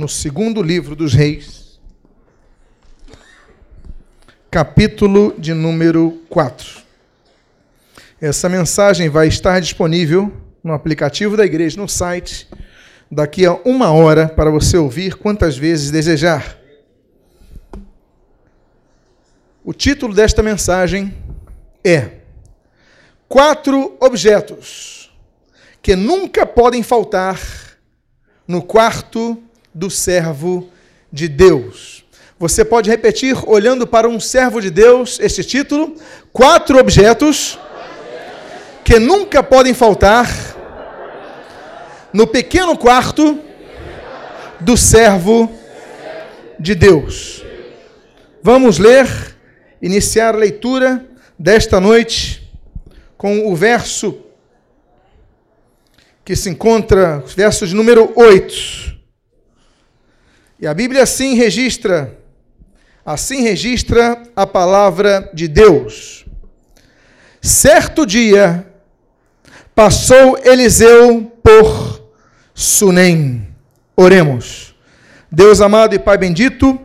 no segundo livro dos Reis, capítulo de número 4. Essa mensagem vai estar disponível no aplicativo da igreja, no site, daqui a uma hora, para você ouvir quantas vezes desejar. O título desta mensagem é Quatro objetos que nunca podem faltar no quarto do servo de Deus. Você pode repetir, olhando para um servo de Deus, este título: Quatro objetos que nunca podem faltar no pequeno quarto do servo de Deus. Vamos ler, iniciar a leitura desta noite com o verso que se encontra, verso de número 8. E a Bíblia assim registra, assim registra a palavra de Deus. Certo dia passou Eliseu por Sunem. Oremos. Deus amado e Pai bendito,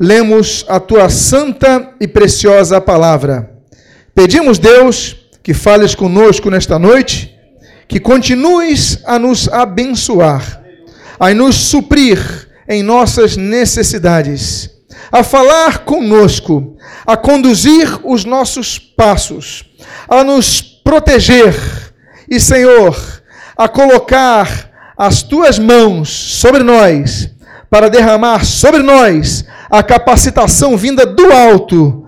lemos a tua santa e preciosa palavra. Pedimos, Deus, que fales conosco nesta noite, que continues a nos abençoar, a nos suprir em nossas necessidades, a falar conosco, a conduzir os nossos passos, a nos proteger e, Senhor, a colocar as tuas mãos sobre nós, para derramar sobre nós a capacitação vinda do alto,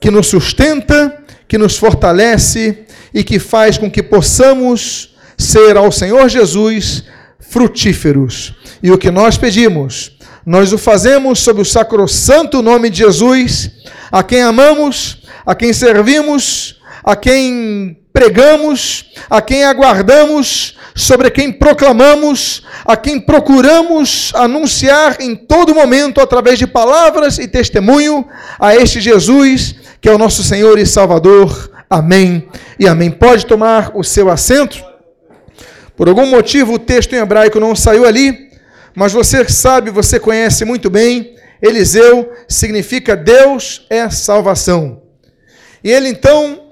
que nos sustenta, que nos fortalece e que faz com que possamos ser ao Senhor Jesus frutíferos. E o que nós pedimos, nós o fazemos sob o sacrossanto nome de Jesus, a quem amamos, a quem servimos, a quem pregamos, a quem aguardamos, sobre quem proclamamos, a quem procuramos anunciar em todo momento através de palavras e testemunho a este Jesus, que é o nosso Senhor e Salvador. Amém e amém. Pode tomar o seu assento. Por algum motivo o texto em hebraico não saiu ali, mas você sabe, você conhece muito bem, Eliseu significa Deus é salvação. E ele então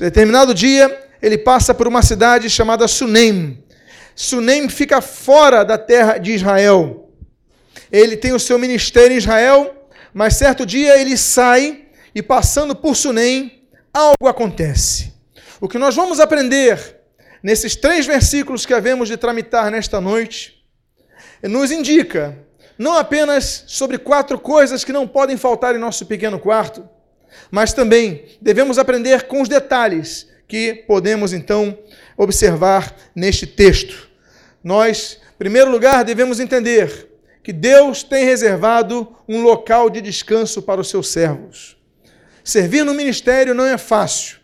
determinado dia, ele passa por uma cidade chamada Sunem. Sunem fica fora da terra de Israel. Ele tem o seu ministério em Israel, mas certo dia ele sai e passando por Sunem, algo acontece. O que nós vamos aprender nesses três versículos que havemos de tramitar nesta noite nos indica não apenas sobre quatro coisas que não podem faltar em nosso pequeno quarto, mas também devemos aprender com os detalhes que podemos então observar neste texto. Nós, em primeiro lugar, devemos entender que Deus tem reservado um local de descanso para os seus servos. Servir no ministério não é fácil.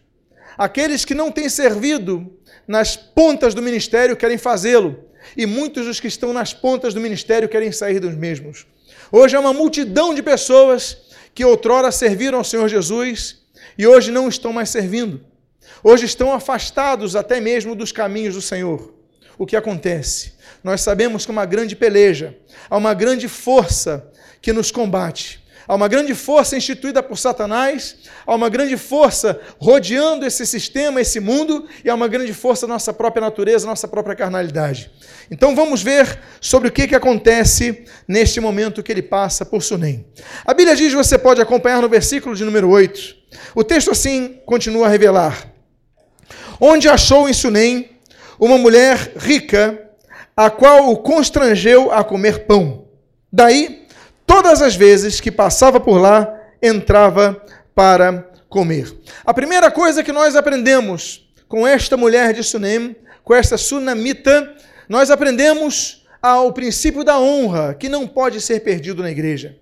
Aqueles que não têm servido nas pontas do ministério querem fazê-lo, e muitos dos que estão nas pontas do ministério querem sair dos mesmos. Hoje há uma multidão de pessoas que outrora serviram ao Senhor Jesus e hoje não estão mais servindo. Hoje estão afastados até mesmo dos caminhos do Senhor. O que acontece? Nós sabemos que uma grande peleja, há uma grande força que nos combate. Há uma grande força instituída por Satanás, há uma grande força rodeando esse sistema, esse mundo, e há uma grande força nossa própria natureza, nossa própria carnalidade. Então vamos ver sobre o que, que acontece neste momento que ele passa por Sunem. A Bíblia diz, você pode acompanhar no versículo de número 8. O texto assim continua a revelar. Onde achou em Sunem uma mulher rica, a qual o constrangeu a comer pão. Daí todas as vezes que passava por lá, entrava para comer. A primeira coisa que nós aprendemos com esta mulher de Sunem, com esta sunamita, nós aprendemos ao princípio da honra, que não pode ser perdido na igreja.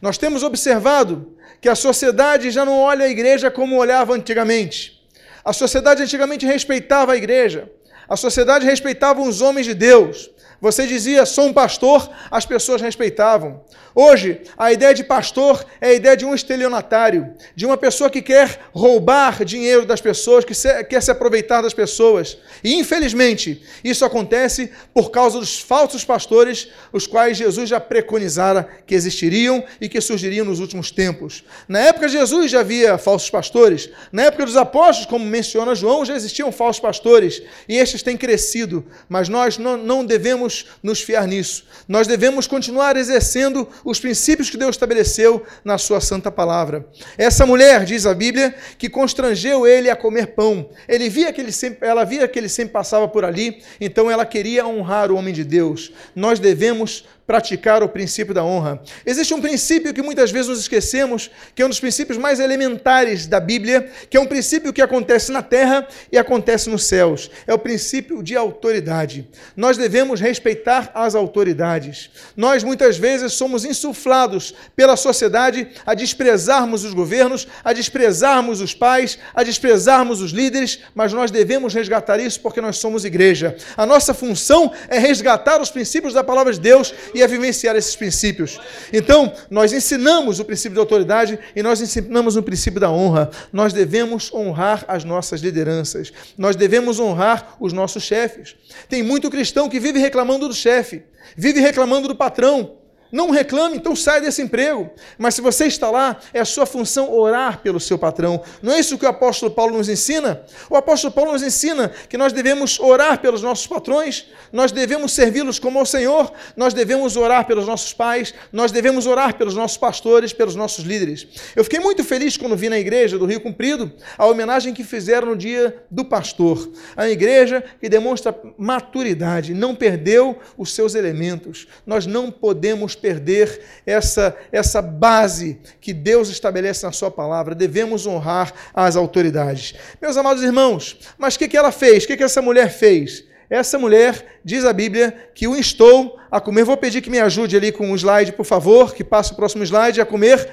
Nós temos observado que a sociedade já não olha a igreja como olhava antigamente. A sociedade antigamente respeitava a igreja. A sociedade respeitava os homens de Deus. você dizia, sou um pastor, as pessoas respeitavam. Hoje, a ideia de pastor é a ideia de um estelionatário, de uma pessoa que quer roubar dinheiro das pessoas, que quer se aproveitar das pessoas. E, infelizmente, isso acontece por causa dos falsos pastores, os quais Jesus já preconizara que existiriam e que surgiriam nos últimos tempos. Na época de Jesus já havia falsos pastores, na época dos apóstolos, como menciona João, já existiam falsos pastores, e estes têm crescido, mas nós não, não devemos nos fiar nisso. Nós devemos continuar exercendo os princípios que Deus estabeleceu na sua santa palavra. Essa mulher, diz a Bíblia, que constrangeu ele a comer pão. Ele via que ele sempre, ela via que ele sempre passava por ali, então ela queria honrar o homem de Deus. Nós devemos praticar o princípio da honra. Existe um princípio que muitas vezes nos esquecemos, que é um dos princípios mais elementares da Bíblia, que é um princípio que acontece na terra e acontece nos céus. É o princípio de autoridade. Nós devemos respeitar as autoridades. Nós muitas vezes somos insuflados pela sociedade a desprezarmos os governos, a desprezarmos os pais, a desprezarmos os líderes, mas nós devemos resgatar isso porque nós somos igreja. A nossa função é resgatar os princípios da palavra de Deus e a vivenciar esses princípios. Então, nós ensinamos o princípio da autoridade e nós ensinamos o princípio da honra. Nós devemos honrar as nossas lideranças. Nós devemos honrar os nossos chefes. Tem muito cristão que vive reclamando do chefe, vive reclamando do patrão, não reclame, então sai desse emprego. Mas se você está lá, é a sua função orar pelo seu patrão. Não é isso que o apóstolo Paulo nos ensina? O apóstolo Paulo nos ensina que nós devemos orar pelos nossos patrões, nós devemos servi-los como ao Senhor, nós devemos orar pelos nossos pais, nós devemos orar pelos nossos pastores, pelos nossos líderes. Eu fiquei muito feliz quando vi na igreja do Rio Cumprido a homenagem que fizeram no dia do pastor. A igreja que demonstra maturidade, não perdeu os seus elementos. Nós não podemos perder essa, essa base que Deus estabelece na Sua palavra. Devemos honrar as autoridades. Meus amados irmãos, mas o que, que ela fez? O que, que essa mulher fez? Essa mulher, diz a Bíblia, que o instou a comer. Vou pedir que me ajude ali com o um slide, por favor, que passe o próximo slide, a comer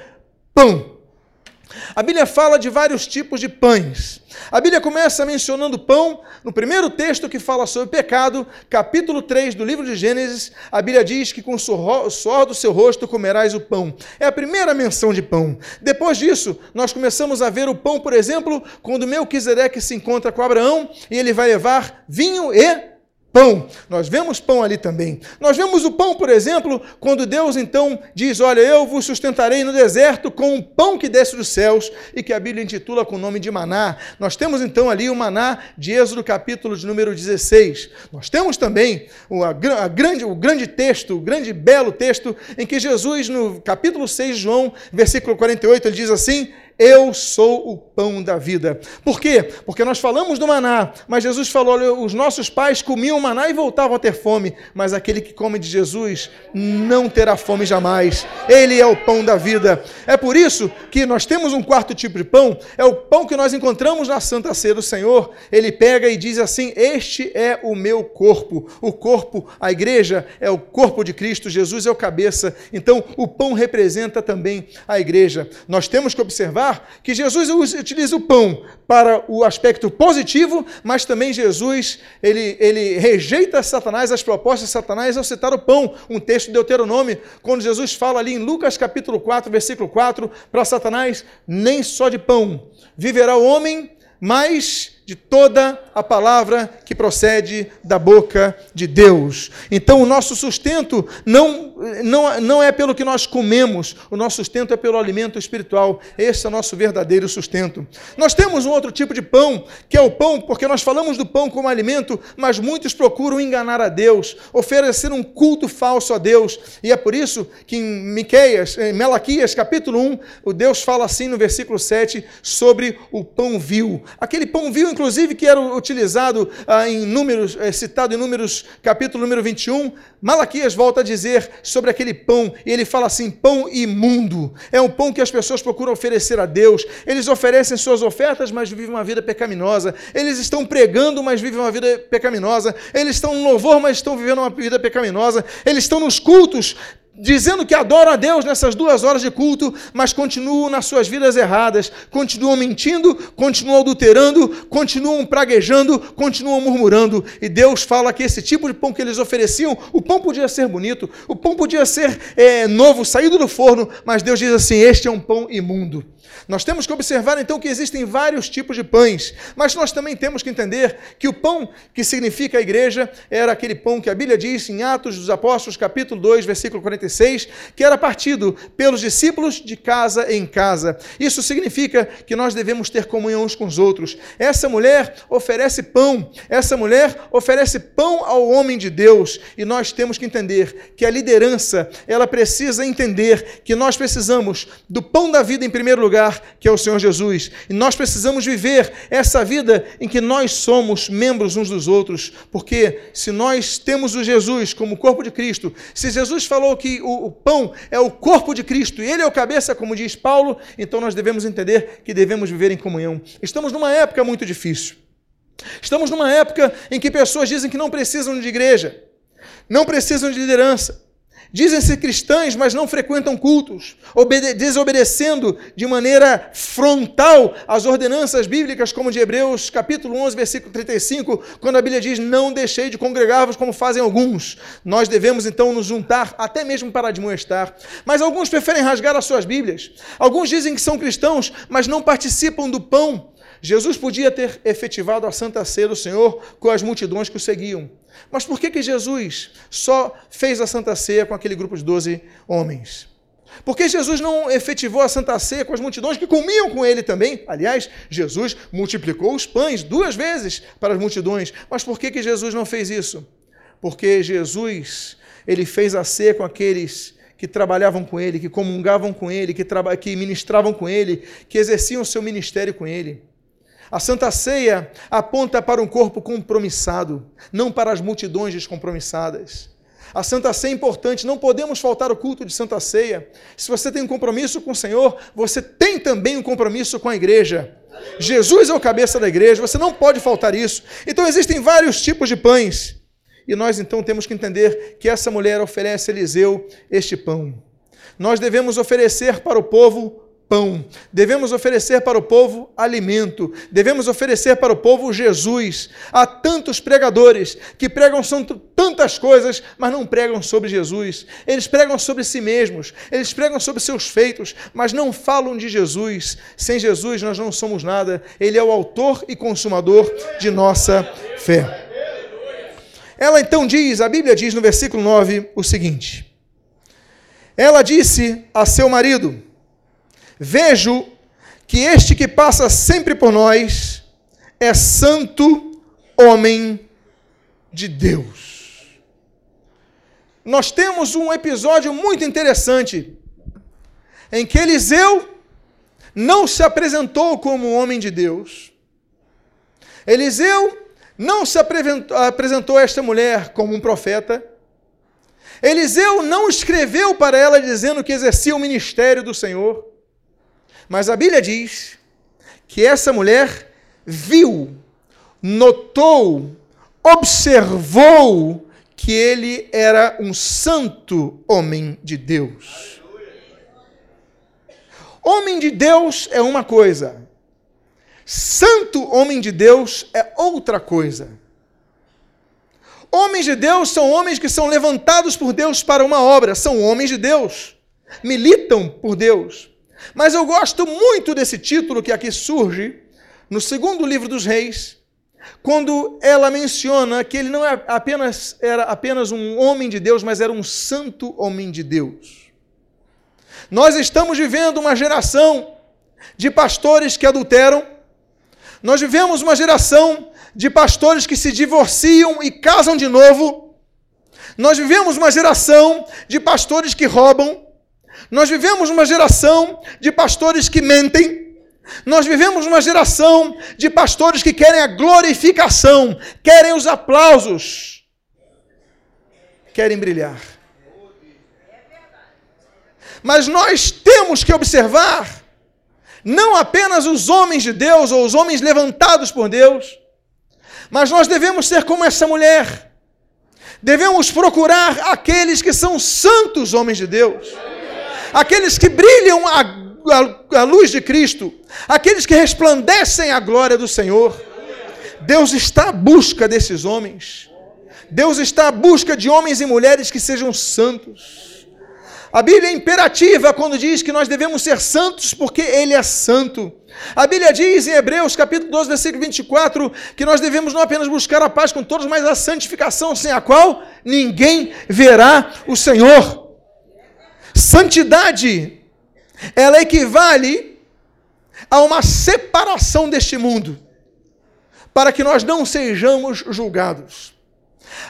pão. A Bíblia fala de vários tipos de pães. A Bíblia começa mencionando pão no primeiro texto que fala sobre pecado, capítulo 3 do livro de Gênesis. A Bíblia diz que com o suor do seu rosto comerás o pão. É a primeira menção de pão. Depois disso, nós começamos a ver o pão, por exemplo, quando Melquisedeque se encontra com Abraão e ele vai levar vinho e pão. Nós vemos pão ali também. Nós vemos o pão, por exemplo, quando Deus então diz: Olha, eu vos sustentarei no deserto com um pão que desce dos céus e que a Bíblia intitula com o nome de maná. Nós temos então ali o maná de Êxodo, capítulo de número 16. Nós temos também o, a, a grande, o grande texto, o grande belo texto, em que Jesus, no capítulo 6 de João, versículo 48, ele diz assim: eu sou o pão da vida. Por quê? Porque nós falamos do maná, mas Jesus falou: os nossos pais comiam maná e voltavam a ter fome, mas aquele que come de Jesus não terá fome jamais. Ele é o pão da vida. É por isso que nós temos um quarto tipo de pão, é o pão que nós encontramos na Santa Ceia do Senhor. Ele pega e diz assim: Este é o meu corpo. O corpo, a igreja, é o corpo de Cristo, Jesus é o cabeça. Então, o pão representa também a igreja. Nós temos que observar observar que Jesus utiliza o pão para o aspecto positivo, mas também Jesus ele, ele rejeita Satanás, as propostas de Satanás ao citar o pão. Um texto de Deuteronômio, quando Jesus fala ali em Lucas capítulo 4, versículo 4, para Satanás, nem só de pão viverá o homem, mas de toda a palavra que procede da boca de Deus. Então, o nosso sustento não, não, não é pelo que nós comemos, o nosso sustento é pelo alimento espiritual. Esse é o nosso verdadeiro sustento. Nós temos um outro tipo de pão, que é o pão, porque nós falamos do pão como alimento, mas muitos procuram enganar a Deus, oferecer um culto falso a Deus. E é por isso que em Miqueias, em Melaquias, capítulo 1, o Deus fala assim no versículo 7 sobre o pão vil. Aquele pão vil inclusive, que era utilizado ah, em números, é, citado em números, capítulo número 21, Malaquias volta a dizer sobre aquele pão, e ele fala assim: pão imundo. É um pão que as pessoas procuram oferecer a Deus. Eles oferecem suas ofertas, mas vivem uma vida pecaminosa. Eles estão pregando, mas vivem uma vida pecaminosa. Eles estão no louvor, mas estão vivendo uma vida pecaminosa. Eles estão nos cultos dizendo que adoram a Deus nessas duas horas de culto, mas continuam nas suas vidas erradas, continuam mentindo, continuam adulterando, continuam praguejando, continuam murmurando. E Deus fala que esse tipo de pão que eles ofereciam, o pão podia ser bonito, o pão podia ser é, novo, saído do forno, mas Deus diz assim: este é um pão imundo. Nós temos que observar então que existem vários tipos de pães, mas nós também temos que entender que o pão que significa a igreja era aquele pão que a Bíblia diz em Atos dos Apóstolos, capítulo 2, versículo 46, que era partido pelos discípulos de casa em casa. Isso significa que nós devemos ter comunhão uns com os outros. Essa mulher oferece pão, essa mulher oferece pão ao homem de Deus, e nós temos que entender que a liderança, ela precisa entender que nós precisamos do pão da vida em primeiro lugar lugar, que é o Senhor Jesus. E nós precisamos viver essa vida em que nós somos membros uns dos outros, porque se nós temos o Jesus como corpo de Cristo, se Jesus falou que o, o pão é o corpo de Cristo e ele é o cabeça, como diz Paulo, então nós devemos entender que devemos viver em comunhão. Estamos numa época muito difícil. Estamos numa época em que pessoas dizem que não precisam de igreja, não precisam de liderança. Dizem-se cristãs, mas não frequentam cultos, desobedecendo de maneira frontal as ordenanças bíblicas, como de Hebreus capítulo 11, versículo 35, quando a Bíblia diz: Não deixei de congregar-vos como fazem alguns. Nós devemos então nos juntar, até mesmo para admoestar. Mas alguns preferem rasgar as suas Bíblias. Alguns dizem que são cristãos, mas não participam do pão. Jesus podia ter efetivado a santa ceia do Senhor com as multidões que o seguiam. Mas por que, que Jesus só fez a Santa Ceia com aquele grupo de doze homens? Por que Jesus não efetivou a Santa Ceia com as multidões que comiam com ele também? Aliás, Jesus multiplicou os pães duas vezes para as multidões. Mas por que, que Jesus não fez isso? Porque Jesus, ele fez a ceia com aqueles que trabalhavam com ele, que comungavam com ele, que, que ministravam com ele, que exerciam o seu ministério com ele. A Santa Ceia aponta para um corpo compromissado, não para as multidões descompromissadas. A Santa Ceia é importante, não podemos faltar o culto de Santa Ceia. Se você tem um compromisso com o Senhor, você tem também um compromisso com a igreja. Jesus é o cabeça da igreja, você não pode faltar isso. Então existem vários tipos de pães. E nós então temos que entender que essa mulher oferece a Eliseu este pão. Nós devemos oferecer para o povo pão, devemos oferecer para o povo alimento, devemos oferecer para o povo Jesus. Há tantos pregadores que pregam tantas coisas, mas não pregam sobre Jesus. Eles pregam sobre si mesmos, eles pregam sobre seus feitos, mas não falam de Jesus. Sem Jesus nós não somos nada. Ele é o autor e consumador de nossa fé. Ela então diz, a Bíblia diz no versículo 9 o seguinte: Ela disse a seu marido: vejo que este que passa sempre por nós é santo homem de Deus. Nós temos um episódio muito interessante em que Eliseu não se apresentou como homem de Deus. Eliseu não se apresentou a esta mulher como um profeta. Eliseu não escreveu para ela dizendo que exercia o ministério do Senhor. Mas a Bíblia diz que essa mulher viu, notou, observou que ele era um santo homem de Deus. Homem de Deus é uma coisa, santo homem de Deus é outra coisa. Homens de Deus são homens que são levantados por Deus para uma obra, são homens de Deus, militam por Deus. Mas eu gosto muito desse título que aqui surge no segundo livro dos reis, quando ela menciona que ele não é apenas, era apenas um homem de Deus, mas era um santo homem de Deus. Nós estamos vivendo uma geração de pastores que adulteram, nós vivemos uma geração de pastores que se divorciam e casam de novo, nós vivemos uma geração de pastores que roubam, nós vivemos uma geração de pastores que mentem. Nós vivemos uma geração de pastores que querem a glorificação, querem os aplausos, querem brilhar. Mas nós temos que observar não apenas os homens de Deus ou os homens levantados por Deus, mas nós devemos ser como essa mulher Devemos procurar aqueles que são santos homens de Deus, aqueles que brilham a, a, a luz de Cristo, aqueles que resplandecem a glória do Senhor. Deus está à busca desses homens. Deus está à busca de homens e mulheres que sejam santos. A Bíblia é imperativa quando diz que nós devemos ser santos porque Ele é santo. A Bíblia diz em Hebreus, capítulo 12, versículo 24, que nós devemos não apenas buscar a paz com todos, mas a santificação, sem a qual ninguém verá o Senhor. Santidade, ela equivale a uma separação deste mundo, para que nós não sejamos julgados.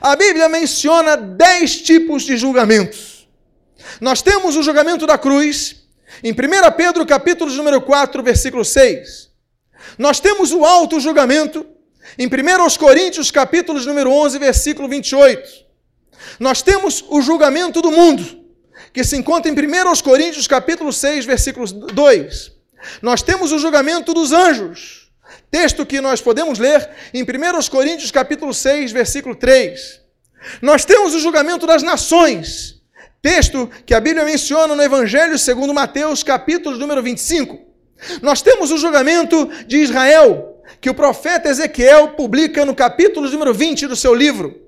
A Bíblia menciona dez tipos de julgamentos. Nós temos o julgamento da cruz, em 1 Pedro, capítulo número 4, versículo 6, nós temos o alto julgamento. Em 1 Coríntios, capítulo número 11, versículo 28, nós temos o julgamento do mundo, que se encontra em 1 Coríntios, capítulo 6, versículo 2. Nós temos o julgamento dos anjos, texto que nós podemos ler em 1 Coríntios, capítulo 6, versículo 3. Nós temos o julgamento das nações, Texto que a Bíblia menciona no Evangelho segundo Mateus, capítulo número 25. Nós temos o julgamento de Israel, que o profeta Ezequiel publica no capítulo número 20 do seu livro.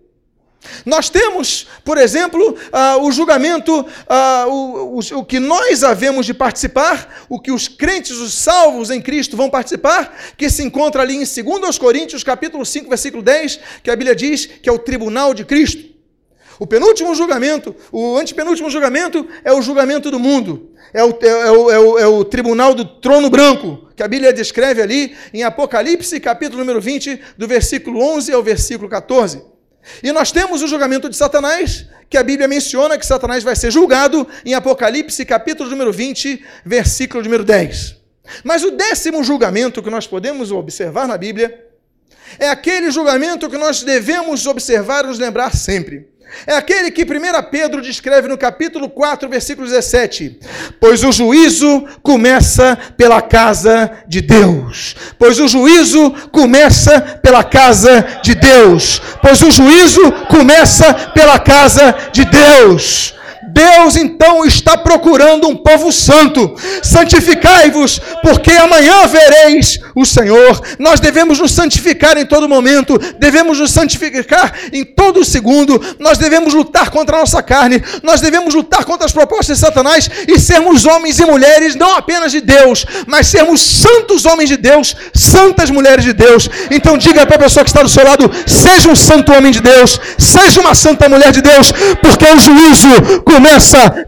Nós temos, por exemplo, uh, o julgamento, uh, o, o, o, que nós havemos de participar, o que os crentes, os salvos em Cristo vão participar, que se encontra ali em 2 Coríntios, capítulo 5, versículo 10, que a Bíblia diz que é o tribunal de Cristo. O penúltimo julgamento, o antepenúltimo julgamento é o julgamento do mundo. É o, é, é, o, é, o, é o, tribunal do trono branco, que a Bíblia descreve ali em Apocalipse, capítulo número 20, do versículo 11 ao versículo 14. E nós temos o julgamento de Satanás, que a Bíblia menciona que Satanás vai ser julgado em Apocalipse, capítulo número 20, versículo número 10. Mas o décimo julgamento que nós podemos observar na Bíblia é aquele julgamento que nós devemos observar e nos lembrar sempre. É aquele que 1 Pedro descreve no capítulo 4, versículo 17: Pois o juízo começa pela casa de Deus. Pois o juízo começa pela casa de Deus. Pois o juízo começa pela casa de Deus. Deus então está procurando um povo santo. Santificai-vos, porque amanhã vereis o Senhor. Nós devemos nos santificar em todo momento, devemos nos santificar em todo segundo. Nós devemos lutar contra a nossa carne, nós devemos lutar contra as propostas de Satanás e sermos homens e mulheres não apenas de Deus, mas sermos santos homens de Deus, santas mulheres de Deus. Então diga para a pessoa que está do seu lado: seja um santo homem de Deus, seja uma santa mulher de Deus, porque o juízo começa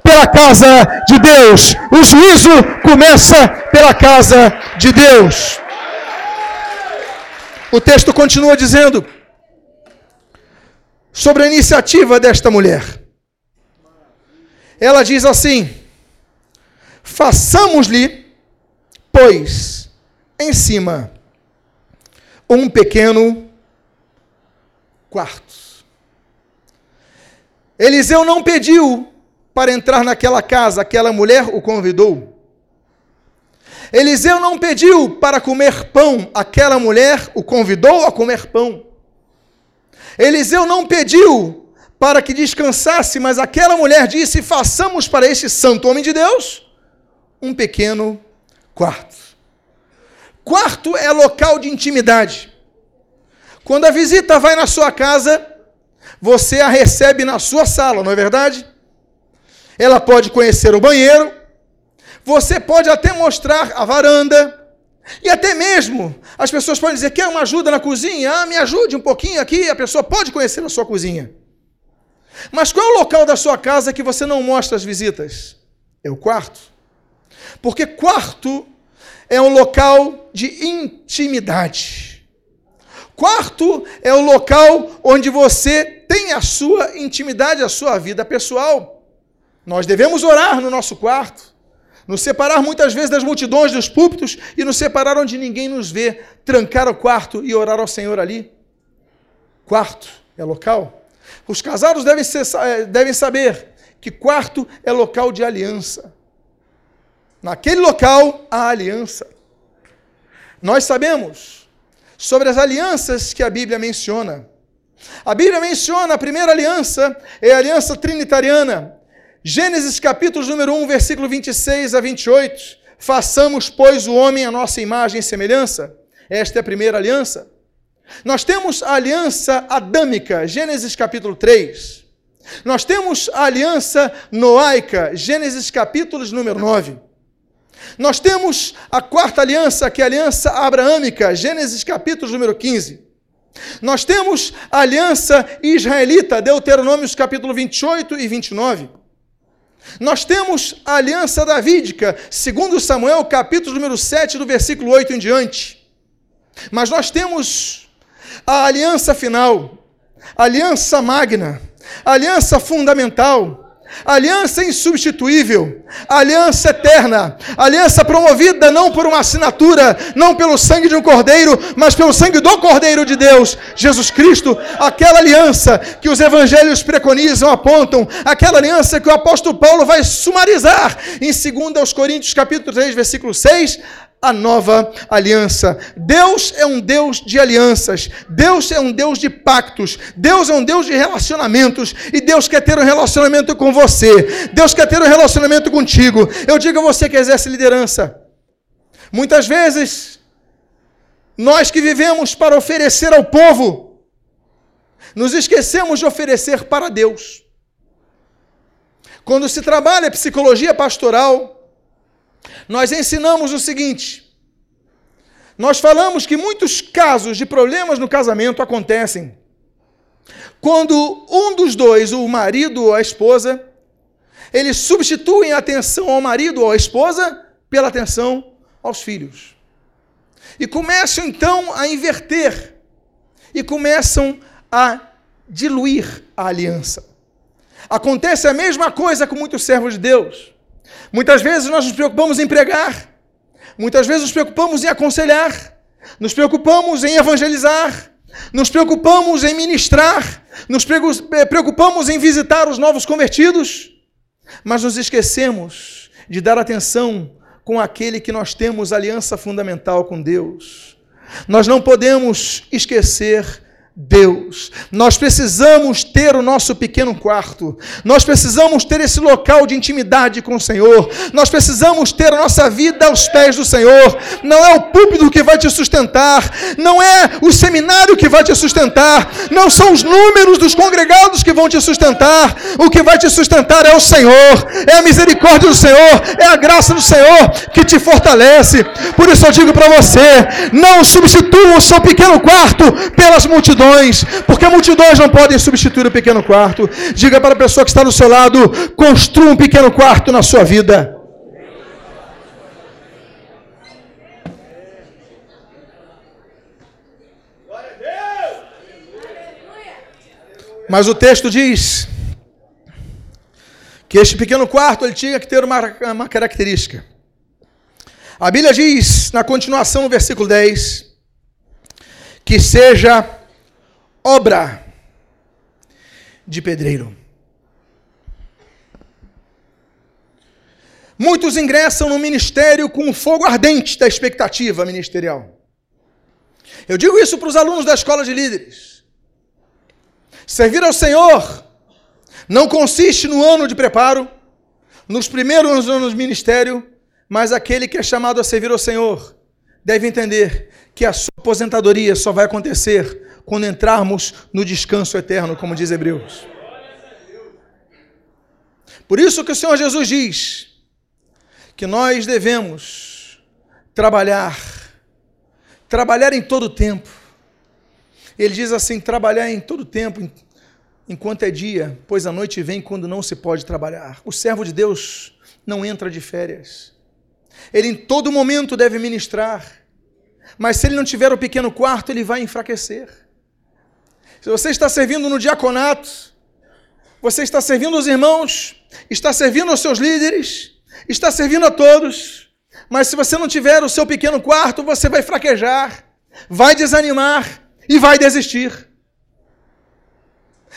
pela casa de Deus. O juízo começa pela casa de Deus. O texto continua dizendo sobre a iniciativa desta mulher. Ela diz assim: façamos-lhe, pois, em cima um pequeno quarto. Eliseu não pediu para entrar naquela casa, aquela mulher o convidou. Eliseu não pediu para comer pão, aquela mulher o convidou a comer pão. Eliseu não pediu para que descansasse, mas aquela mulher disse: façamos para este santo homem de Deus um pequeno quarto. Quarto é local de intimidade. Quando a visita vai na sua casa, você a recebe na sua sala, não é verdade? Ela pode conhecer o banheiro, você pode até mostrar a varanda, e até mesmo as pessoas podem dizer: quer uma ajuda na cozinha? Ah, me ajude um pouquinho aqui. A pessoa pode conhecer a sua cozinha. Mas qual é o local da sua casa que você não mostra as visitas? É o quarto. Porque quarto é um local de intimidade. Quarto é o local onde você tem a sua intimidade, a sua vida pessoal. Nós devemos orar no nosso quarto, nos separar muitas vezes das multidões dos púlpitos e nos separar onde ninguém nos vê, trancar o quarto e orar ao Senhor ali. Quarto é local. Os casados devem, ser, eh, devem saber que quarto é local de aliança. Naquele local há aliança. Nós sabemos sobre as alianças que a Bíblia menciona. A Bíblia menciona a primeira aliança, é a aliança trinitariana. Gênesis capítulo número 1, versículo 26 a 28. Façamos, pois, o homem a nossa imagem e semelhança. Esta é a primeira aliança. Nós temos a aliança adâmica, Gênesis capítulo 3. Nós temos a aliança noaica, Gênesis capítulo número 9. Nós temos a quarta aliança, que é a aliança abraâmica, Gênesis capítulo número 15. Nós temos a aliança israelita, Deuteronômios capítulo 28 e 29. Nós temos a aliança davídica, segundo Samuel, capítulo número 7, do versículo 8 em diante. Mas nós temos a aliança final, a aliança magna, a aliança fundamental, aliança insubstituível, aliança eterna, aliança promovida não por uma assinatura, não pelo sangue de um cordeiro, mas pelo sangue do cordeiro de Deus, Jesus Cristo, aquela aliança que os evangelhos preconizam, apontam, aquela aliança que o apóstolo Paulo vai sumarizar em 2 Coríntios capítulo 3, versículo 6, a nova aliança. Deus é um Deus de alianças, Deus é um Deus de pactos, Deus é um Deus de relacionamentos e Deus quer ter um relacionamento com você, Deus quer ter um relacionamento contigo. Eu digo a você que exerce liderança. Muitas vezes, nós que vivemos para oferecer ao povo, nos esquecemos de oferecer para Deus. Quando se trabalha psicologia pastoral, nós ensinamos o seguinte: nós falamos que muitos casos de problemas no casamento acontecem quando um dos dois, o marido ou a esposa, eles substituem a atenção ao marido ou à esposa pela atenção aos filhos. E começam então a inverter e começam a diluir a aliança. Acontece a mesma coisa com muitos servos de Deus. Muitas vezes nós nos preocupamos em pregar, muitas vezes nos preocupamos em aconselhar, nos preocupamos em evangelizar, nos preocupamos em ministrar, nos eh, preocupamos em visitar os novos convertidos, mas nos esquecemos de dar atenção com aquele que nós temos aliança fundamental com Deus. Nós não podemos esquecer Deus. Nós precisamos ter o nosso pequeno quarto. Nós precisamos ter esse local de intimidade com o Senhor. Nós precisamos ter a nossa vida aos pés do Senhor. Não é o púlpito que vai te sustentar, não é o seminário que vai te sustentar, não são os números dos congregados que vão te sustentar. O que vai te sustentar é o Senhor, é a misericórdia do Senhor, é a graça do Senhor que te fortalece. Por isso eu digo para você, não substitua o seu pequeno quarto pelas multidões multidões, porque multidões não podem substituir o pequeno quarto. Diga para a pessoa que está do seu lado: construa um pequeno quarto na sua vida. Mas o texto diz que este pequeno quarto ele tinha que ter uma, uma característica. A Bíblia diz, na continuação, no versículo 10, que seja obra de pedreiro. Muitos ingressam no ministério com o fogo ardente da expectativa ministerial. Eu digo isso para os alunos da escola de líderes. Servir ao Senhor não consiste no ano de preparo, nos primeiros anos de ministério, mas aquele que é chamado a servir ao Senhor deve entender que a sua aposentadoria só vai acontecer quando entrarmos no descanso eterno, como diz Hebreus. Por isso que o Senhor Jesus diz que nós devemos trabalhar, trabalhar em todo tempo. Ele diz assim: trabalhar em todo tempo, enquanto é dia, pois a noite vem quando não se pode trabalhar. O servo de Deus não entra de férias. Ele em todo momento deve ministrar. Mas se ele não tiver o pequeno quarto, ele vai enfraquecer. Se você está servindo no diaconato, você está servindo os irmãos, está servindo aos seus líderes, está servindo a todos, mas se você não tiver o seu pequeno quarto, você vai fraquejar, vai desanimar e vai desistir.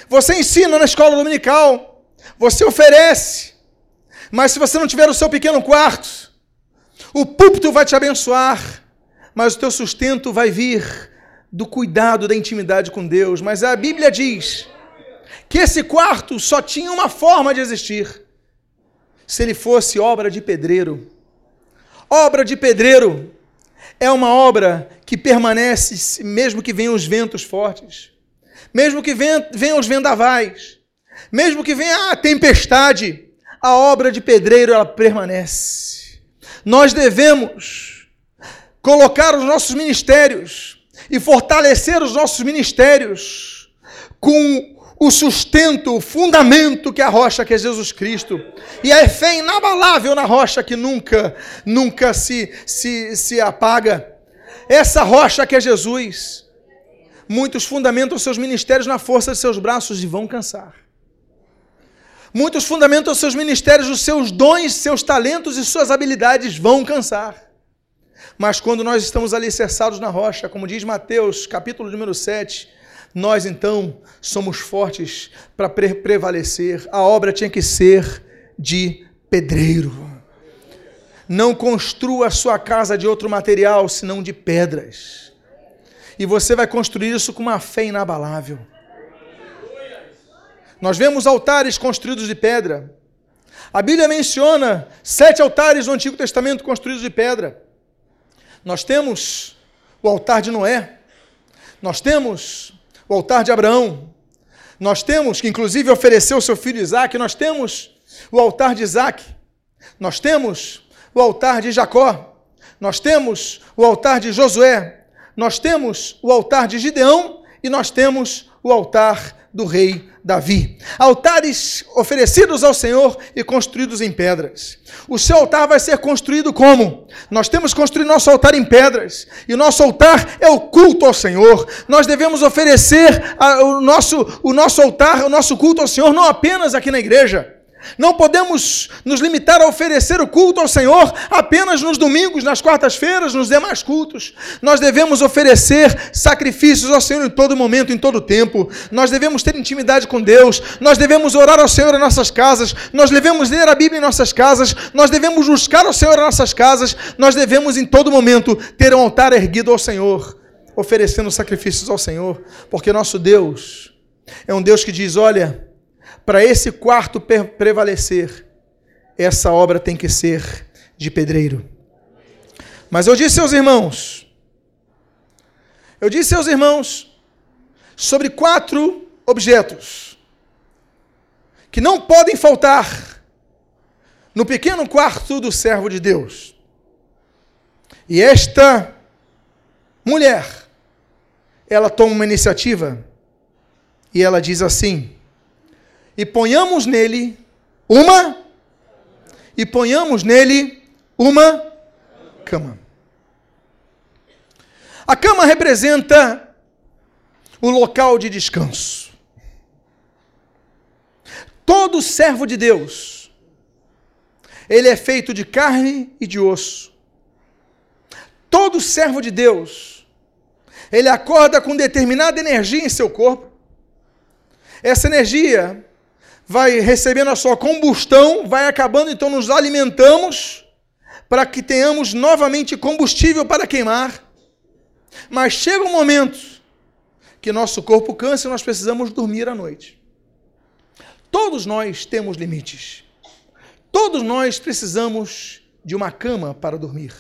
Você ensina na escola dominical, você oferece, mas se você não tiver o seu pequeno quarto, o púlpito vai te abençoar, mas o teu sustento vai vir do cuidado, da intimidade com Deus, mas a Bíblia diz que esse quarto só tinha uma forma de existir: se ele fosse obra de pedreiro. Obra de pedreiro é uma obra que permanece mesmo que venham os ventos fortes, mesmo que venham os vendavais, mesmo que venha a tempestade, a obra de pedreiro ela permanece. Nós devemos colocar os nossos ministérios e fortalecer os nossos ministérios com o sustento, o fundamento que é a rocha que é Jesus Cristo. E a fé inabalável na rocha que nunca, nunca se, se, se apaga. Essa rocha que é Jesus. Muitos fundamentam seus ministérios na força de seus braços e vão cansar. Muitos fundamentam seus ministérios, os seus dons, seus talentos e suas habilidades vão cansar. Mas quando nós estamos alicerçados na rocha, como diz Mateus, capítulo número 7, nós então somos fortes para pre prevalecer. A obra tinha que ser de pedreiro. Não construa a sua casa de outro material, senão de pedras. E você vai construir isso com uma fé inabalável. Nós vemos altares construídos de pedra. A Bíblia menciona sete altares no Antigo Testamento construídos de pedra. Nós temos o altar de Noé. Nós temos o altar de Abraão. Nós temos, que inclusive ofereceu seu filho Isaac, nós temos o altar de Isaac. Nós temos o altar de Jacó. Nós temos o altar de Josué. Nós temos o altar de Gideão e nós temos o altar do rei Davi. Altares oferecidos ao Senhor e construídos em pedras. O seu altar vai ser construído como? Nós temos que construir nosso altar em pedras. E nosso altar é o culto ao Senhor. Nós devemos oferecer a, o, nosso, o nosso altar, o nosso culto ao Senhor, não apenas aqui na igreja não podemos nos limitar a oferecer o culto ao Senhor apenas nos domingos, nas quartas-feiras, nos demais cultos. Nós devemos oferecer sacrifícios ao Senhor em todo momento, em todo tempo. Nós devemos ter intimidade com Deus. Nós devemos orar ao Senhor em nossas casas. Nós devemos ler a Bíblia em nossas casas. Nós devemos buscar ao Senhor em nossas casas. Nós devemos em todo momento ter um altar erguido ao Senhor, oferecendo sacrifícios ao Senhor, porque nosso Deus é um Deus que diz: olha para esse quarto prevalecer, essa obra tem que ser de pedreiro. Mas eu disse aos irmãos, eu disse aos irmãos sobre quatro objetos que não podem faltar no pequeno quarto do servo de Deus. E esta mulher, ela toma uma iniciativa e ela diz assim: e ponhamos nele uma e ponhamos nele uma cama. A cama representa o local de descanso. Todo servo de Deus, ele é feito de carne e de osso. Todo servo de Deus, ele acorda com determinada energia em seu corpo. Essa energia vai recebendo a sua combustão, vai acabando, então nos alimentamos para que tenhamos novamente combustível para queimar. Mas chega um momento que nosso corpo cansa e nós precisamos dormir à noite. Todos nós temos limites. Todos nós precisamos de uma cama para dormir.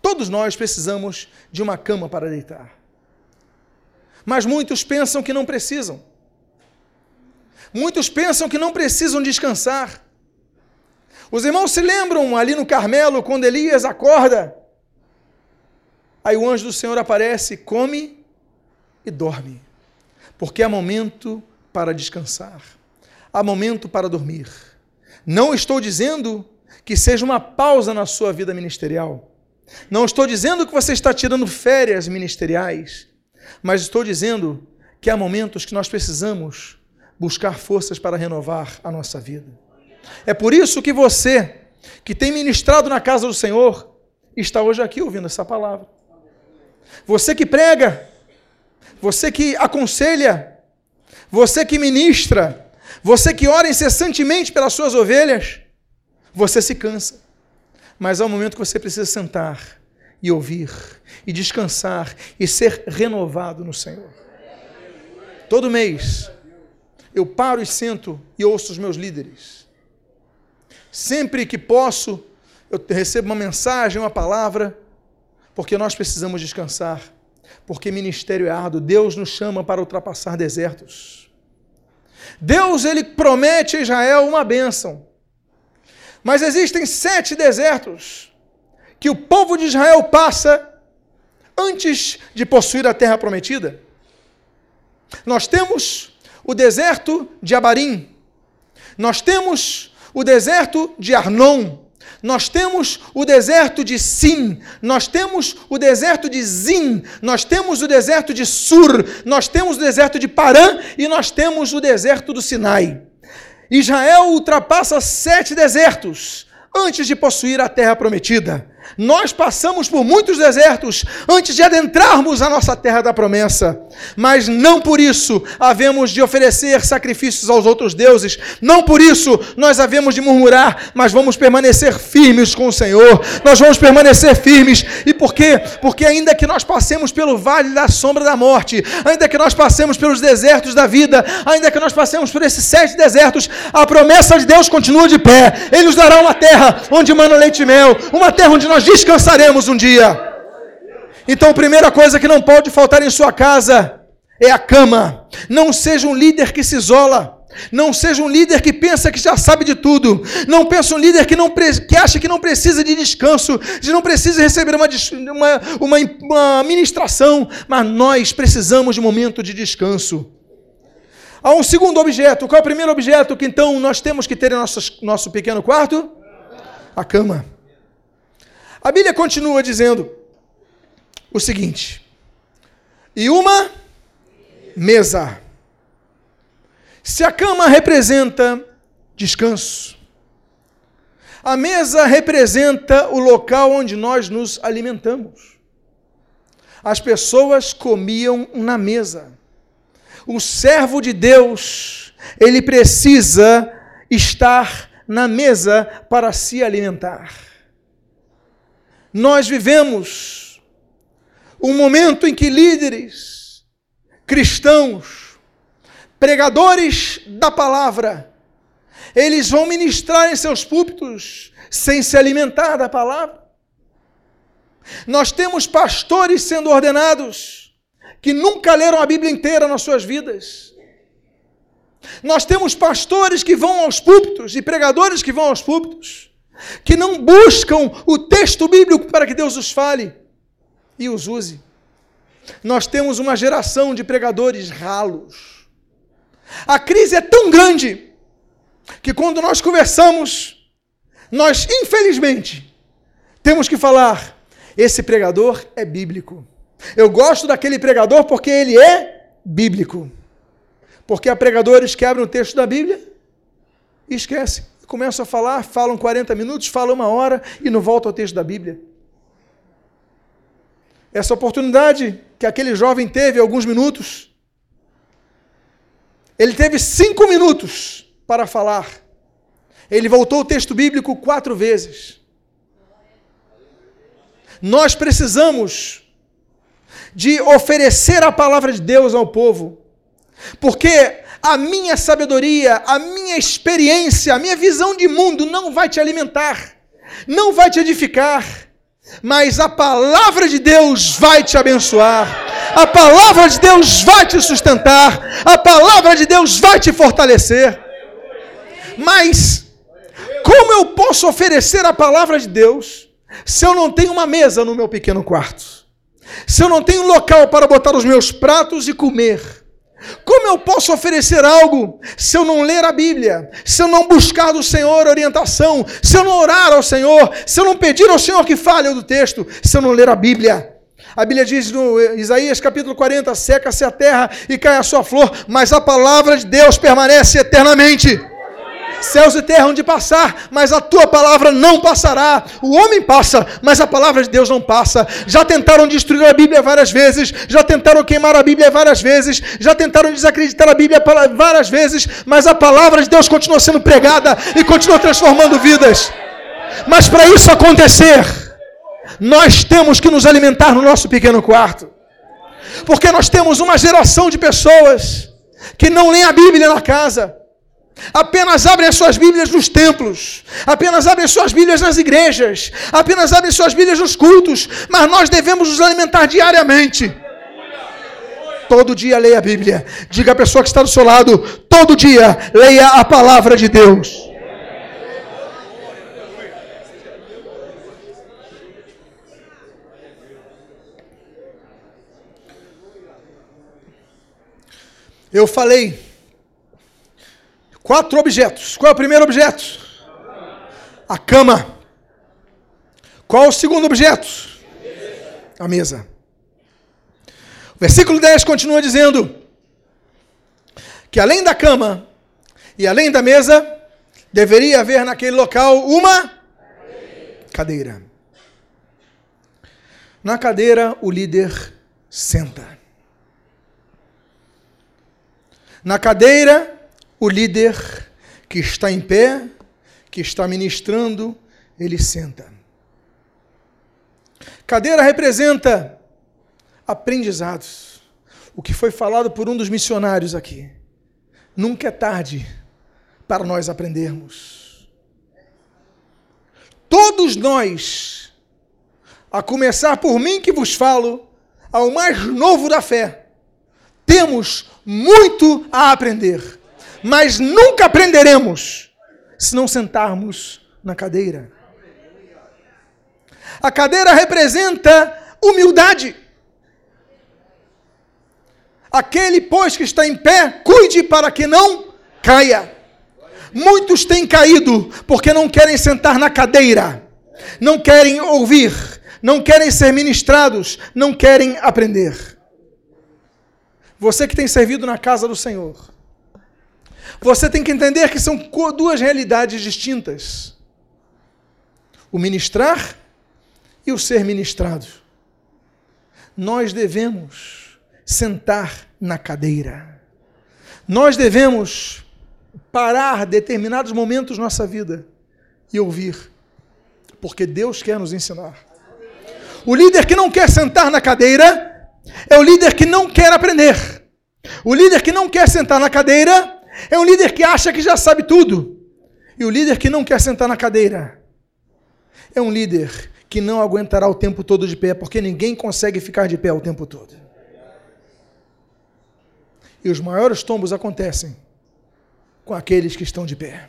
Todos nós precisamos de uma cama para deitar. Mas muitos pensam que não precisam. Muitos pensam que não precisam descansar. Os irmãos se lembram ali no Carmelo, quando Elias acorda. Aí o anjo do Senhor aparece, come e dorme. Porque há momento para descansar, há momento para dormir. Não estou dizendo que seja uma pausa na sua vida ministerial. Não estou dizendo que você está tirando férias ministeriais, mas estou dizendo que há momentos que nós precisamos buscar forças para renovar a nossa vida. É por isso que você, que tem ministrado na casa do Senhor, está hoje aqui ouvindo essa palavra. Você que prega, você que aconselha, você que ministra, você que ora incessantemente pelas suas ovelhas, você se cansa. Mas há um momento que você precisa sentar e ouvir, e descansar, e ser renovado no Senhor. Todo mês, eu paro e sento e ouço os meus líderes. Sempre que posso, eu recebo uma mensagem, uma palavra, porque nós precisamos descansar, porque ministério é árduo, Deus nos chama para ultrapassar desertos. Deus ele promete a Israel uma bênção, mas existem sete desertos que o povo de Israel passa antes de possuir a terra prometida. Nós temos o deserto de Abarim, nós temos o deserto de Arnon, nós temos o deserto de Sim, nós temos o deserto de Zin, nós temos o deserto de Sur, nós temos o deserto de Parã e nós temos o deserto do Sinai. Israel ultrapassa sete desertos antes de possuir a terra prometida. Nós passamos por muitos desertos antes de adentrarmos a nossa terra da promessa, mas não por isso havemos de oferecer sacrifícios aos outros deuses, não por isso nós havemos de murmurar, mas vamos permanecer firmes com o Senhor, nós vamos permanecer firmes, e por quê? Porque ainda que nós passemos pelo vale da sombra da morte, ainda que nós passemos pelos desertos da vida, ainda que nós passemos por esses sete desertos, a promessa de Deus continua de pé, Ele nos dará uma terra onde manda leite e mel, uma terra onde nós descansaremos um dia. Então, a primeira coisa que não pode faltar em sua casa é a cama. Não seja um líder que se isola. Não seja um líder que pensa que já sabe de tudo. Não pensa um líder que, não, que acha que não precisa de descanso, que não precisa receber uma, uma, uma, uma ministração. Mas nós precisamos de um momento de descanso. Há um segundo objeto. Qual é o primeiro objeto que então nós temos que ter em nosso, nosso pequeno quarto? A cama. A Bíblia continua dizendo o seguinte: e uma mesa. Se a cama representa descanso, a mesa representa o local onde nós nos alimentamos. As pessoas comiam na mesa. O servo de Deus, ele precisa estar na mesa para se alimentar. Nós vivemos um momento em que líderes cristãos, pregadores da palavra, eles vão ministrar em seus púlpitos sem se alimentar da palavra. Nós temos pastores sendo ordenados que nunca leram a Bíblia inteira nas suas vidas. Nós temos pastores que vão aos púlpitos e pregadores que vão aos púlpitos que não buscam o texto bíblico para que Deus os fale e os use. Nós temos uma geração de pregadores ralos. A crise é tão grande que quando nós conversamos, nós, infelizmente, temos que falar: esse pregador é bíblico. Eu gosto daquele pregador porque ele é bíblico. Porque há pregadores que abrem o texto da Bíblia e esquecem começam a falar, falam 40 minutos, falam uma hora e não voltam ao texto da Bíblia. Essa oportunidade que aquele jovem teve, alguns minutos, ele teve cinco minutos para falar. Ele voltou ao texto bíblico quatro vezes. Nós precisamos de oferecer a palavra de Deus ao povo, porque a minha sabedoria, a minha experiência, a minha visão de mundo não vai te alimentar, não vai te edificar, mas a palavra de Deus vai te abençoar, a palavra de Deus vai te sustentar, a palavra de Deus vai te fortalecer. Mas, como eu posso oferecer a palavra de Deus se eu não tenho uma mesa no meu pequeno quarto? Se eu não tenho local para botar os meus pratos e comer? Como eu posso oferecer algo se eu não ler a Bíblia, se eu não buscar do Senhor orientação, se eu não orar ao Senhor, se eu não pedir ao Senhor que fale do texto, se eu não ler a Bíblia? A Bíblia diz no Isaías capítulo 40: seca-se a terra e cai a sua flor, mas a palavra de Deus permanece eternamente. Céus e terra onde passar, mas a tua palavra não passará. O homem passa, mas a palavra de Deus não passa. Já tentaram destruir a Bíblia várias vezes, já tentaram queimar a Bíblia várias vezes, já tentaram desacreditar a Bíblia várias vezes, mas a palavra de Deus continua sendo pregada e continua transformando vidas. Mas para isso acontecer, nós temos que nos alimentar no nosso pequeno quarto. Porque nós temos uma geração de pessoas que não leem a Bíblia na casa, apenas abrem as suas Bíblias nos templos, apenas abrem as suas Bíblias nas igrejas, apenas abrem as suas Bíblias nos cultos, mas nós devemos nos alimentar diariamente. Todo dia leia a Bíblia. Diga à pessoa que está do seu lado: todo dia leia a palavra de Deus. Eu falei quatro objetos. Qual é o primeiro objeto? A cama. Qual é o segundo objeto? A mesa. O versículo 10 continua dizendo que além da cama e além da mesa, deveria haver naquele local uma cadeira. Na cadeira, o líder senta. Na cadeira, o líder que está em pé, que está ministrando, ele senta. Cadeira representa aprendizados. O que foi falado por um dos missionários aqui. Nunca é tarde para nós aprendermos. Todos nós, a começar por mim que vos falo, ao mais novo da fé, temos muito a aprender, mas nunca aprenderemos se não sentarmos na cadeira. A cadeira representa humildade. Aquele, pois, que está em pé, cuide para que não caia. Muitos têm caído porque não querem sentar na cadeira, não querem ouvir, não querem ser ministrados, não querem aprender. Você que tem servido na casa do Senhor, você tem que entender que são duas realidades distintas: o ministrar e o ser ministrado. Nós devemos sentar na cadeira. Nós devemos parar determinados momentos da nossa vida e ouvir, porque Deus quer nos ensinar. O líder que não quer sentar na cadeira é o líder que não quer aprender. O líder que não quer sentar na cadeira é um líder que acha que já sabe tudo. E o líder que não quer sentar na cadeira é um líder que não aguentará o tempo todo de pé, porque ninguém consegue ficar de pé o tempo todo. E os maiores tombos acontecem com aqueles que estão de pé.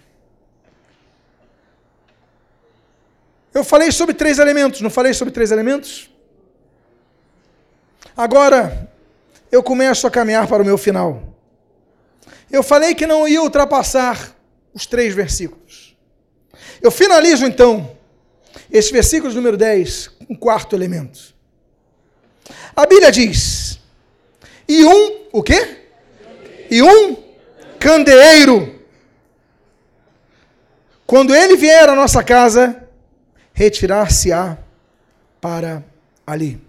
Eu falei sobre três elementos, não falei sobre três elementos? Agora, eu começo a caminhar para o meu final. Eu falei que não ia ultrapassar os três versículos. Eu finalizo então esse versículo número 10, um quarto elemento. A Bíblia diz: "E um, o quê? E um candeeiro. Quando ele vier à nossa casa, retirar-se-á para ali."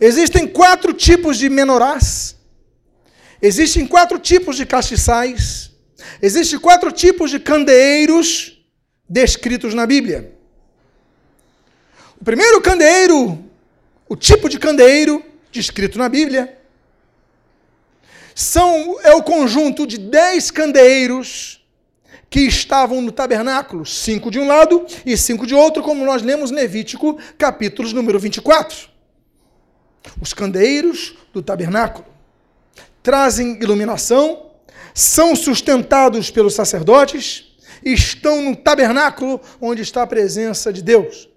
Existem quatro tipos de menorás. Existem quatro tipos de castiçais. Existem quatro tipos de candeeiros descritos na Bíblia. O primeiro candeeiro, o tipo de candeeiro descrito na Bíblia, são, é o conjunto de dez candeeiros que estavam no tabernáculo, cinco de um lado e cinco de outro, como nós lemos Levítico, capítulos número 24 os candeeiros do tabernáculo. Trazem iluminação, são sustentados pelos sacerdotes, estão no tabernáculo onde está a presença de Deus.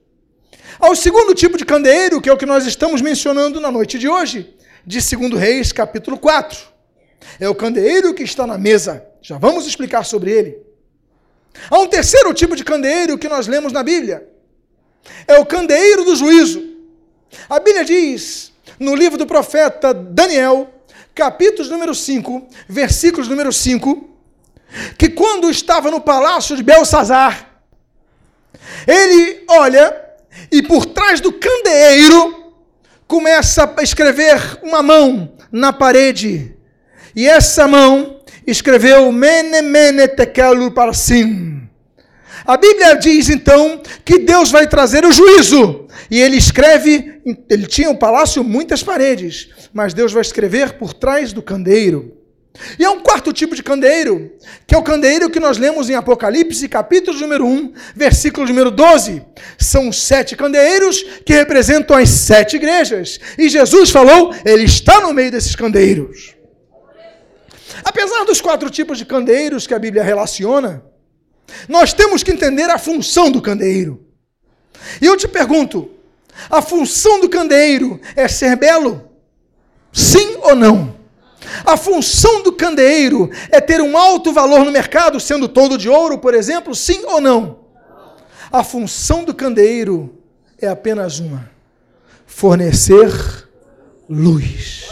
Ao segundo tipo de candeeiro, que é o que nós estamos mencionando na noite de hoje, de 2 Reis, capítulo 4. É o candeeiro que está na mesa. Já vamos explicar sobre ele. Há um terceiro tipo de candeeiro que nós lemos na Bíblia. É o candeeiro do juízo. A Bíblia diz no livro do profeta Daniel, capítulo número 5, versículos número 5, que quando estava no palácio de Belsazar, ele olha e por trás do candeeiro começa a escrever uma mão na parede. E essa mão escreveu Mene Mene Parsim. A Bíblia diz então que Deus vai trazer o juízo. E ele escreve, ele tinha um palácio, muitas paredes, mas Deus vai escrever por trás do candeeiro. E há um quarto tipo de candeeiro, que é o candeeiro que nós lemos em Apocalipse, capítulo número 1, versículo número 12. São sete candeeiros que representam as sete igrejas. E Jesus falou, ele está no meio desses candeeiros. Apesar dos quatro tipos de candeeiros que a Bíblia relaciona, nós temos que entender a função do candeeiro. E eu te pergunto: a função do candeeiro é ser belo? Sim ou não? A função do candeeiro é ter um alto valor no mercado, sendo todo de ouro, por exemplo? Sim ou não? A função do candeeiro é apenas uma: fornecer luz.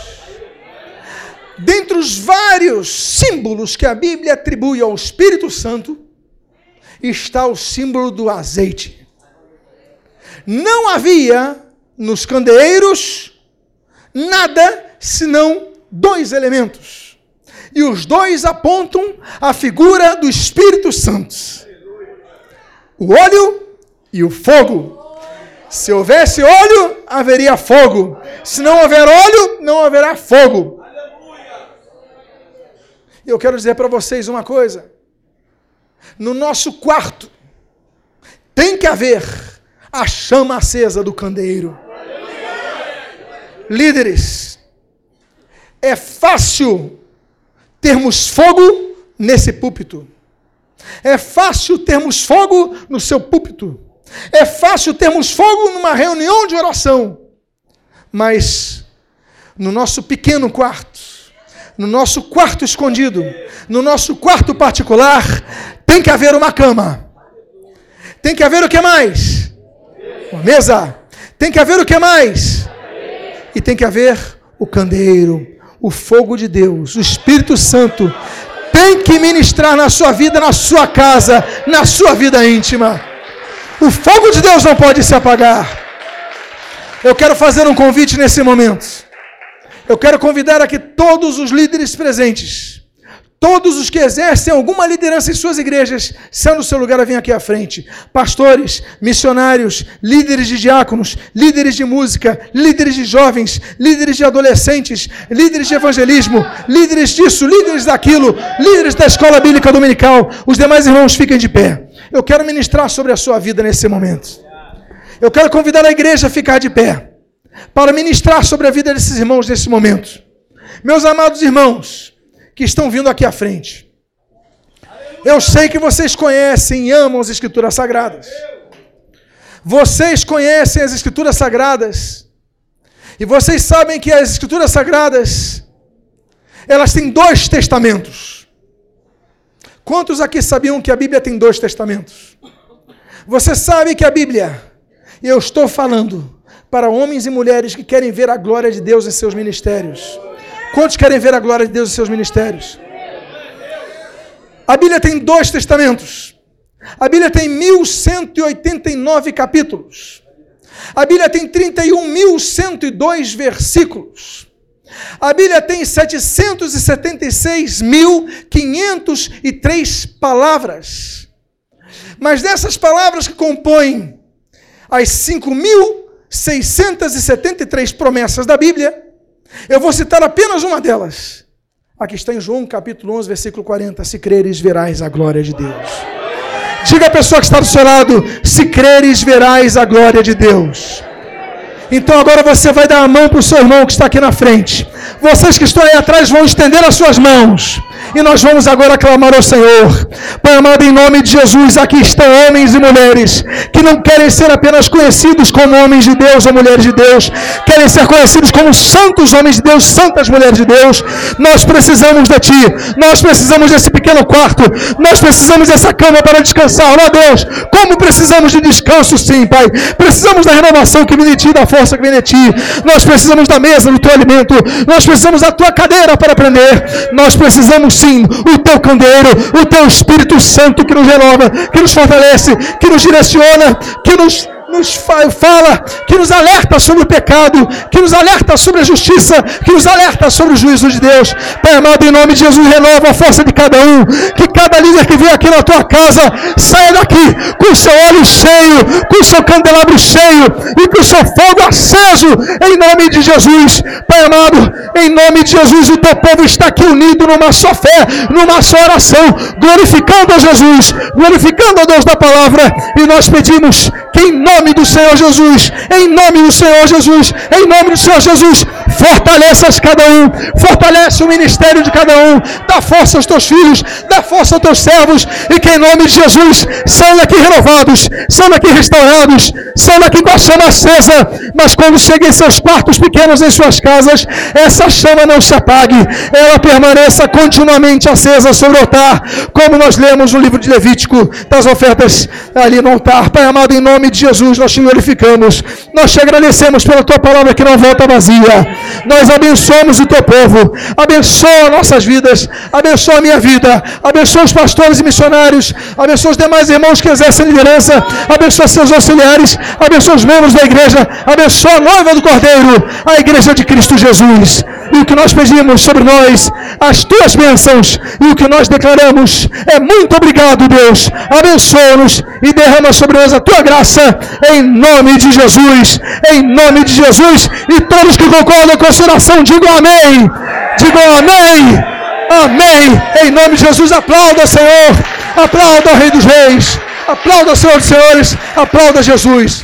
Dentre os vários símbolos que a Bíblia atribui ao Espírito Santo, está o símbolo do azeite. Não havia nos candeeiros nada senão dois elementos. E os dois apontam a figura do Espírito Santo: o óleo e o fogo. Se houvesse óleo, haveria fogo. Se não houver óleo, não haverá fogo. Eu quero dizer para vocês uma coisa no nosso quarto, tem que haver a chama acesa do candeeiro. Líderes, é fácil termos fogo nesse púlpito. É fácil termos fogo no seu púlpito. É fácil termos fogo numa reunião de oração. Mas no nosso pequeno quarto, no nosso quarto escondido, no nosso quarto particular, tem que haver uma cama. Tem que haver o que mais? Uma mesa. Tem que haver o que mais? E tem que haver o candeeiro, o fogo de Deus, o Espírito Santo. Tem que ministrar na sua vida, na sua casa, na sua vida íntima. O fogo de Deus não pode se apagar. Eu quero fazer um convite nesse momento. Eu quero convidar aqui todos os líderes presentes, todos os que exercem alguma liderança em suas igrejas, sendo o seu lugar a vir aqui à frente. Pastores, missionários, líderes de diáconos, líderes de música, líderes de jovens, líderes de adolescentes, líderes de evangelismo, líderes disso, líderes daquilo, líderes da escola bíblica dominical. Os demais irmãos fiquem de pé. Eu quero ministrar sobre a sua vida nesse momento. Eu quero convidar a igreja a ficar de pé para ministrar sobre a vida desses irmãos nesse momento. Meus amados irmãos, que estão vindo aqui à frente, eu sei que vocês conhecem e amam as Escrituras Sagradas. Vocês conhecem as Escrituras Sagradas. E vocês sabem que as Escrituras Sagradas, elas têm dois testamentos. Quantos aqui sabiam que a Bíblia tem dois testamentos? Você sabe que a Bíblia, e eu estou falando para homens e mulheres que querem ver a glória de Deus em seus ministérios. Quantos querem ver a glória de Deus em seus ministérios? A Bíblia tem dois testamentos. A Bíblia tem 1189 capítulos. A Bíblia tem 31.102 versículos. A Bíblia tem 776.503 palavras. Mas dessas palavras que compõem as 5.000 673 promessas da Bíblia, eu vou citar apenas uma delas. Aqui está em João capítulo 11, versículo 40. Se creres, verás a glória de Deus. Diga a pessoa que está do seu lado: se creres, verás a glória de Deus. Então agora você vai dar a mão para o seu irmão que está aqui na frente. Vocês que estão aí atrás vão estender as suas mãos. E nós vamos agora clamar ao Senhor. Pai amado, em nome de Jesus, aqui estão homens e mulheres que não querem ser apenas conhecidos como homens de Deus ou mulheres de Deus, querem ser conhecidos como santos homens de Deus, santas mulheres de Deus. Nós precisamos de Ti, nós precisamos desse pequeno quarto, nós precisamos dessa cama para descansar. Ó Deus, como precisamos de descanso, sim, Pai. Precisamos da renovação que vem de Ti, da força que vem de Ti. Nós precisamos da mesa do Teu alimento, nós precisamos da Tua cadeira para aprender, nós precisamos sim o teu candeeiro, o teu Espírito Santo que nos renova, que nos fortalece, que nos direciona, que nos nos fala, que nos alerta sobre o pecado, que nos alerta sobre a justiça, que nos alerta sobre o juízo de Deus. Pai amado, em nome de Jesus, renova a força de cada um. Que cada líder que vem aqui na tua casa saia daqui com o seu olho cheio, com o seu candelabro cheio e com o seu fogo aceso, em nome de Jesus. Pai amado, em nome de Jesus, o teu povo está aqui unido numa só fé, numa só oração, glorificando a Jesus, glorificando a Deus da palavra, e nós pedimos que em nome do Senhor Jesus, em nome do Senhor Jesus, em nome do Senhor Jesus, fortaleças cada um, fortalece o ministério de cada um, dá força aos teus filhos, dá força aos teus servos, e que em nome de Jesus saiam daqui renovados, saiam daqui restaurados, saiam daqui com a chama acesa, mas quando cheguem em seus quartos pequenos, em suas casas, essa chama não se apague, ela permaneça continuamente acesa sobre o altar, como nós lemos no livro de Levítico, das ofertas ali no altar. Pai amado, em nome de Jesus, nós te glorificamos, nós te agradecemos pela tua palavra que não volta vazia. Nós abençoamos o teu povo, abençoa nossas vidas, abençoa a minha vida, abençoa os pastores e missionários, abençoa os demais irmãos que exercem liderança, abençoa seus auxiliares, abençoa os membros da igreja, abençoa a noiva do Cordeiro, a igreja de Cristo Jesus. E o que nós pedimos sobre nós, as tuas bênçãos, e o que nós declaramos é muito obrigado, Deus. Abençoa-nos e derrama sobre nós a tua graça, em nome de Jesus, em nome de Jesus. E todos que concordam com a sua oração, digam amém. Digam amém. Amém. Em nome de Jesus, aplauda, Senhor. Aplauda o Rei dos Reis. Aplauda, Senhor dos Senhores. Aplauda Jesus.